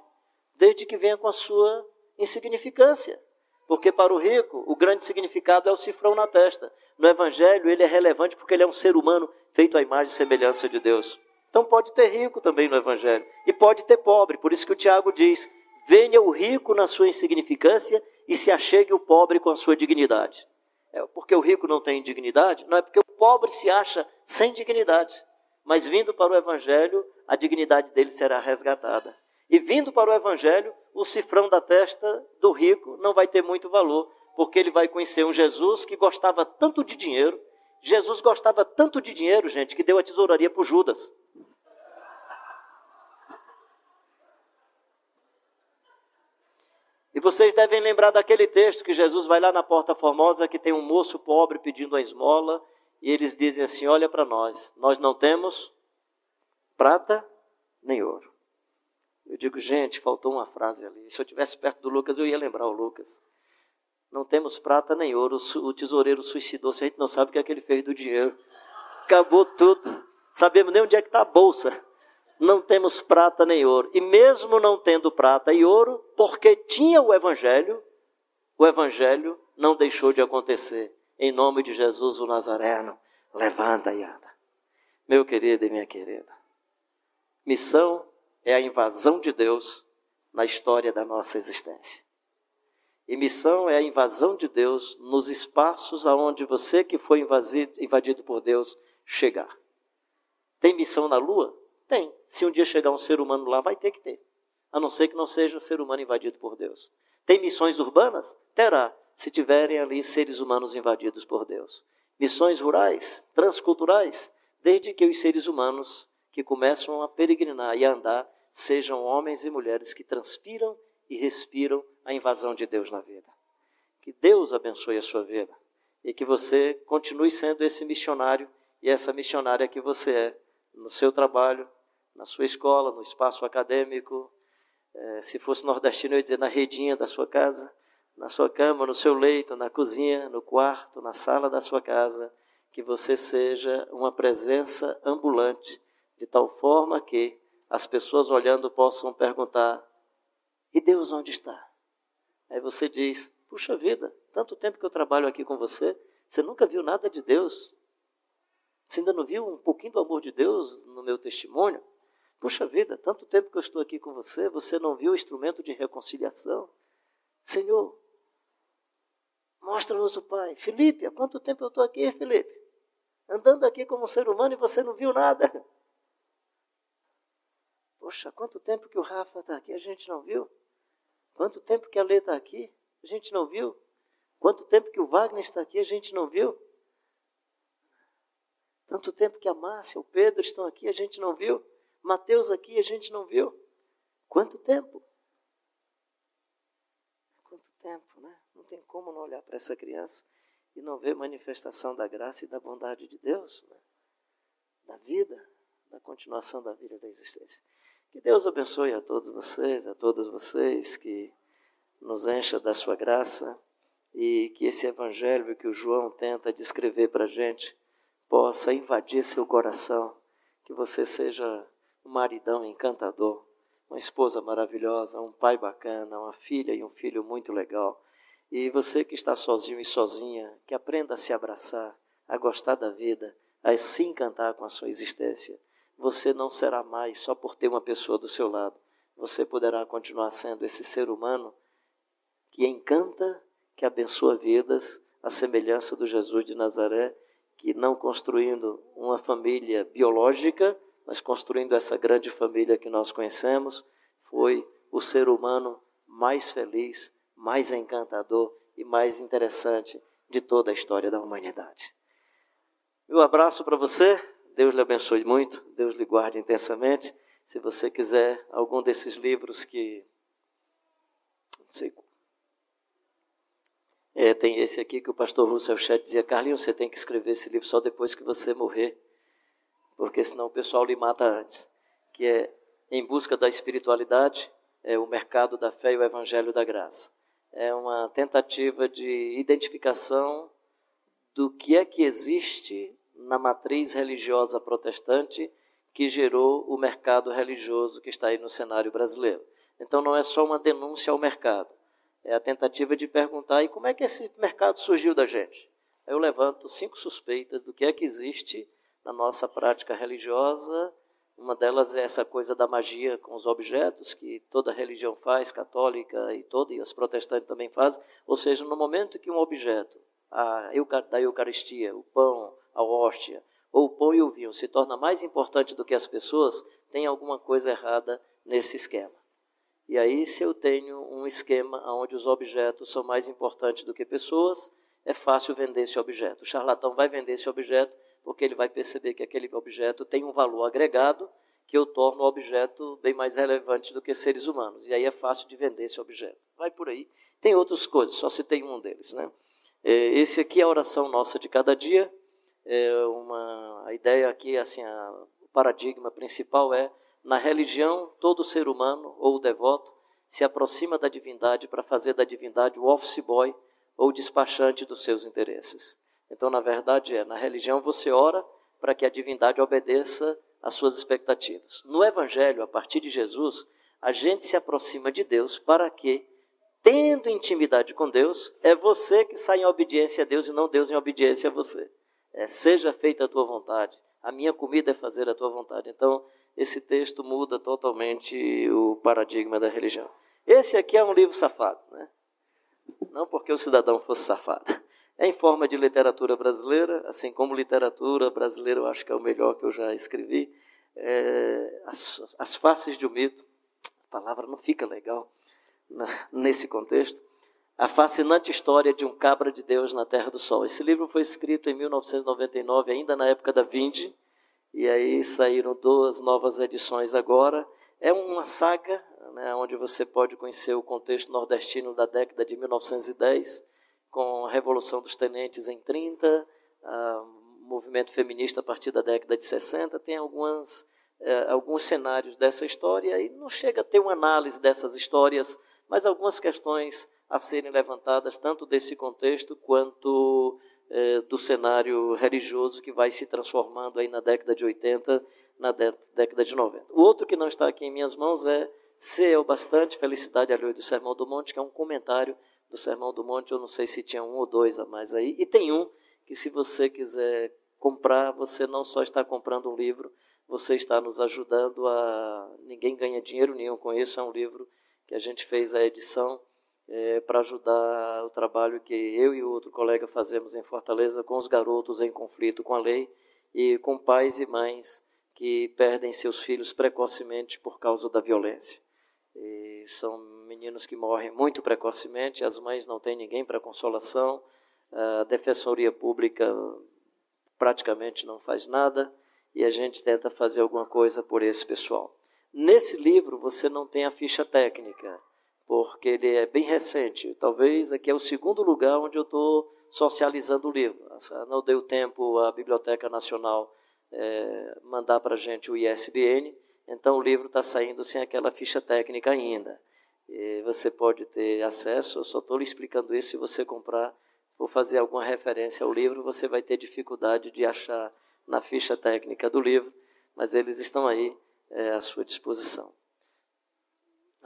desde que venha com a sua insignificância. Porque para o rico, o grande significado é o cifrão na testa. No evangelho, ele é relevante porque ele é um ser humano feito à imagem e semelhança de Deus. Então pode ter rico também no Evangelho. E pode ter pobre. Por isso que o Tiago diz: venha o rico na sua insignificância e se achegue o pobre com a sua dignidade. É porque o rico não tem dignidade? Não é porque o pobre se acha sem dignidade. Mas vindo para o Evangelho, a dignidade dele será resgatada. E vindo para o Evangelho, o cifrão da testa do rico não vai ter muito valor, porque ele vai conhecer um Jesus que gostava tanto de dinheiro. Jesus gostava tanto de dinheiro, gente, que deu a tesouraria para Judas. E vocês devem lembrar daquele texto que Jesus vai lá na porta formosa que tem um moço pobre pedindo a esmola e eles dizem assim: Olha para nós, nós não temos prata nem ouro. Eu digo, gente, faltou uma frase ali. Se eu tivesse perto do Lucas, eu ia lembrar o Lucas. Não temos prata nem ouro. O tesoureiro suicidou. Se a gente não sabe o que é que ele fez do dinheiro, acabou tudo. Sabemos nem onde é que está a bolsa não temos prata nem ouro. E mesmo não tendo prata e ouro, porque tinha o Evangelho, o Evangelho não deixou de acontecer. Em nome de Jesus o Nazareno, levanta e anda. Meu querido e minha querida, missão é a invasão de Deus na história da nossa existência. E missão é a invasão de Deus nos espaços aonde você que foi invadido, invadido por Deus chegar. Tem missão na lua? Tem. Se um dia chegar um ser humano lá, vai ter que ter. A não ser que não seja um ser humano invadido por Deus. Tem missões urbanas? Terá, se tiverem ali seres humanos invadidos por Deus. Missões rurais, transculturais, desde que os seres humanos que começam a peregrinar e a andar sejam homens e mulheres que transpiram e respiram a invasão de Deus na vida. Que Deus abençoe a sua vida e que você continue sendo esse missionário e essa missionária que você é no seu trabalho, na sua escola, no espaço acadêmico. É, se fosse nordestino, eu ia dizer na redinha da sua casa, na sua cama, no seu leito, na cozinha, no quarto, na sala da sua casa, que você seja uma presença ambulante, de tal forma que as pessoas olhando possam perguntar: e Deus onde está? Aí você diz: puxa vida, tanto tempo que eu trabalho aqui com você, você nunca viu nada de Deus. Você ainda não viu um pouquinho do amor de Deus no meu testemunho? Puxa vida, tanto tempo que eu estou aqui com você, você não viu o instrumento de reconciliação? Senhor, mostra-nos o Pai. Felipe, há quanto tempo eu estou aqui, Felipe? Andando aqui como um ser humano e você não viu nada. Poxa, quanto tempo que o Rafa está aqui, a gente não viu? Quanto tempo que a Lê está aqui, a gente não viu? Quanto tempo que o Wagner está aqui, a gente não viu? Tanto tempo que a Márcia, o Pedro estão aqui, a gente não viu? Mateus aqui a gente não viu. Quanto tempo? Quanto tempo, né? Não tem como não olhar para essa criança e não ver manifestação da graça e da bondade de Deus, né? da vida, da continuação da vida da existência. Que Deus abençoe a todos vocês, a todas vocês, que nos encha da sua graça e que esse evangelho que o João tenta descrever para a gente possa invadir seu coração, que você seja um maridão encantador, uma esposa maravilhosa, um pai bacana, uma filha e um filho muito legal. E você que está sozinho e sozinha, que aprenda a se abraçar, a gostar da vida, a se encantar com a sua existência. Você não será mais só por ter uma pessoa do seu lado. Você poderá continuar sendo esse ser humano que encanta, que abençoa vidas, a semelhança do Jesus de Nazaré, que não construindo uma família biológica, mas construindo essa grande família que nós conhecemos, foi o ser humano mais feliz, mais encantador e mais interessante de toda a história da humanidade. Meu abraço para você, Deus lhe abençoe muito, Deus lhe guarde intensamente. Se você quiser algum desses livros que. Não sei. É, tem esse aqui que o pastor Russell Chet dizia: Carlinhos, você tem que escrever esse livro só depois que você morrer, porque senão o pessoal lhe mata antes. Que é Em Busca da Espiritualidade, é o mercado da fé e o evangelho da graça. É uma tentativa de identificação do que é que existe na matriz religiosa protestante que gerou o mercado religioso que está aí no cenário brasileiro. Então não é só uma denúncia ao mercado, é a tentativa de perguntar e como é que esse mercado surgiu da gente. Eu levanto cinco suspeitas do que é que existe na nossa prática religiosa. Uma delas é essa coisa da magia com os objetos, que toda religião faz, católica e toda, e as protestantes também fazem. Ou seja, no momento que um objeto a, da Eucaristia, o pão, a hóstia, ou o pão e o vinho se torna mais importante do que as pessoas, tem alguma coisa errada nesse esquema. E aí, se eu tenho um esquema onde os objetos são mais importantes do que pessoas, é fácil vender esse objeto. O charlatão vai vender esse objeto porque ele vai perceber que aquele objeto tem um valor agregado que eu torno o objeto bem mais relevante do que seres humanos. E aí é fácil de vender esse objeto. Vai por aí. Tem outras coisas, só citei um deles. Né? É, esse aqui é a oração nossa de cada dia é uma a ideia aqui, assim, a, o paradigma principal é na religião todo ser humano ou devoto se aproxima da divindade para fazer da divindade o office boy ou despachante dos seus interesses. Então, na verdade, é na religião você ora para que a divindade obedeça às suas expectativas. No Evangelho, a partir de Jesus, a gente se aproxima de Deus para que, tendo intimidade com Deus, é você que sai em obediência a Deus e não Deus em obediência a você é, seja feita a tua vontade, a minha comida é fazer a tua vontade. Então, esse texto muda totalmente o paradigma da religião. Esse aqui é um livro safado, né? Não porque o cidadão fosse safado. É em forma de literatura brasileira, assim como literatura brasileira eu acho que é o melhor que eu já escrevi. É, as, as faces de um mito, a palavra não fica legal nesse contexto, a fascinante história de um cabra de Deus na Terra do Sol. Esse livro foi escrito em 1999, ainda na época da Vinde, e aí saíram duas novas edições agora. É uma saga né, onde você pode conhecer o contexto nordestino da década de 1910, com a Revolução dos Tenentes em 30, o movimento feminista a partir da década de 60. Tem algumas, é, alguns cenários dessa história e não chega a ter uma análise dessas histórias, mas algumas questões a serem levantadas tanto desse contexto quanto é, do cenário religioso que vai se transformando aí na década de 80, na década de 90. O outro que não está aqui em minhas mãos é Ser o Bastante, Felicidade Alheio do Sermão do Monte, que é um comentário do Sermão do Monte, eu não sei se tinha um ou dois a mais aí, e tem um que se você quiser comprar, você não só está comprando um livro, você está nos ajudando a... Ninguém ganha dinheiro nenhum com isso, é um livro que a gente fez a edição é, para ajudar o trabalho que eu e outro colega fazemos em Fortaleza com os garotos em conflito com a lei e com pais e mães que perdem seus filhos precocemente por causa da violência. E são meninos que morrem muito precocemente, as mães não têm ninguém para consolação, a defensoria pública praticamente não faz nada e a gente tenta fazer alguma coisa por esse pessoal. Nesse livro você não tem a ficha técnica, porque ele é bem recente. Talvez aqui é o segundo lugar onde eu estou socializando o livro. Não deu tempo a Biblioteca Nacional é, mandar para a gente o ISBN, então o livro está saindo sem aquela ficha técnica ainda. E você pode ter acesso, eu só estou lhe explicando isso, se você comprar, ou fazer alguma referência ao livro, você vai ter dificuldade de achar na ficha técnica do livro, mas eles estão aí é, à sua disposição.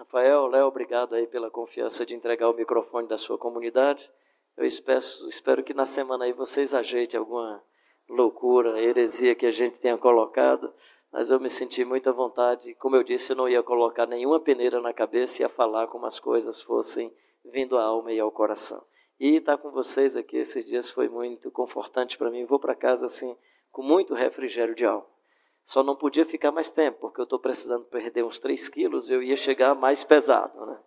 Rafael, Léo, obrigado aí pela confiança de entregar o microfone da sua comunidade. Eu espero, espero que na semana aí vocês ajeitem alguma loucura, heresia que a gente tenha colocado, mas eu me senti muito à vontade. Como eu disse, eu não ia colocar nenhuma peneira na cabeça e ia falar como as coisas fossem vindo à alma e ao coração. E estar com vocês aqui esses dias foi muito confortante para mim. Vou para casa assim com muito refrigério de alma. Só não podia ficar mais tempo, porque eu estou precisando perder uns 3 quilos, eu ia chegar mais pesado. Né?